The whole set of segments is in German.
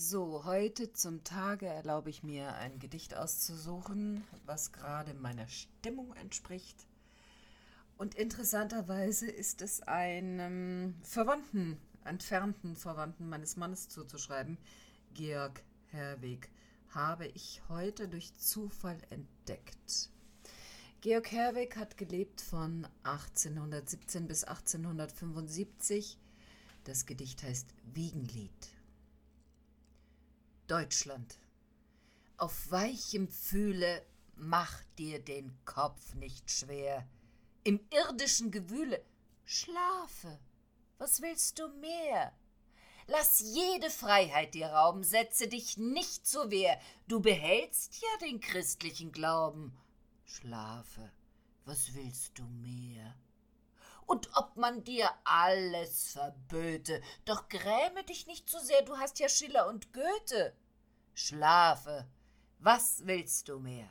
So, heute zum Tage erlaube ich mir ein Gedicht auszusuchen, was gerade meiner Stimmung entspricht. Und interessanterweise ist es einem Verwandten, entfernten Verwandten meines Mannes zuzuschreiben, Georg Herweg, habe ich heute durch Zufall entdeckt. Georg Herweg hat gelebt von 1817 bis 1875. Das Gedicht heißt Wiegenlied. Deutschland. Auf weichem Fühle mach dir den Kopf nicht schwer. Im irdischen Gewühle schlafe. Was willst du mehr? Lass jede Freiheit dir rauben, setze dich nicht zur Wehr. Du behältst ja den christlichen Glauben. Schlafe. Was willst du mehr? und ob man dir alles verböte. Doch gräme dich nicht zu sehr, du hast ja Schiller und Goethe. Schlafe, was willst du mehr?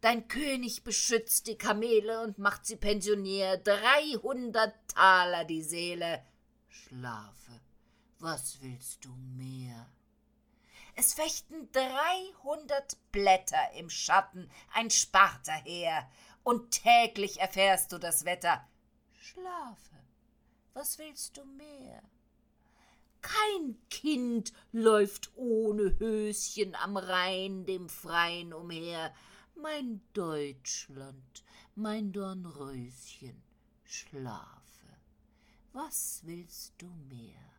Dein König beschützt die Kamele und macht sie pensionier, dreihundert Taler die Seele. Schlafe, was willst du mehr? Es fechten dreihundert Blätter im Schatten, ein Sparta her, und täglich erfährst du das Wetter. Schlafe, was willst du mehr? Kind läuft ohne Höschen am Rhein dem Freien umher. Mein Deutschland, mein Dornröschen, schlafe. Was willst du mehr?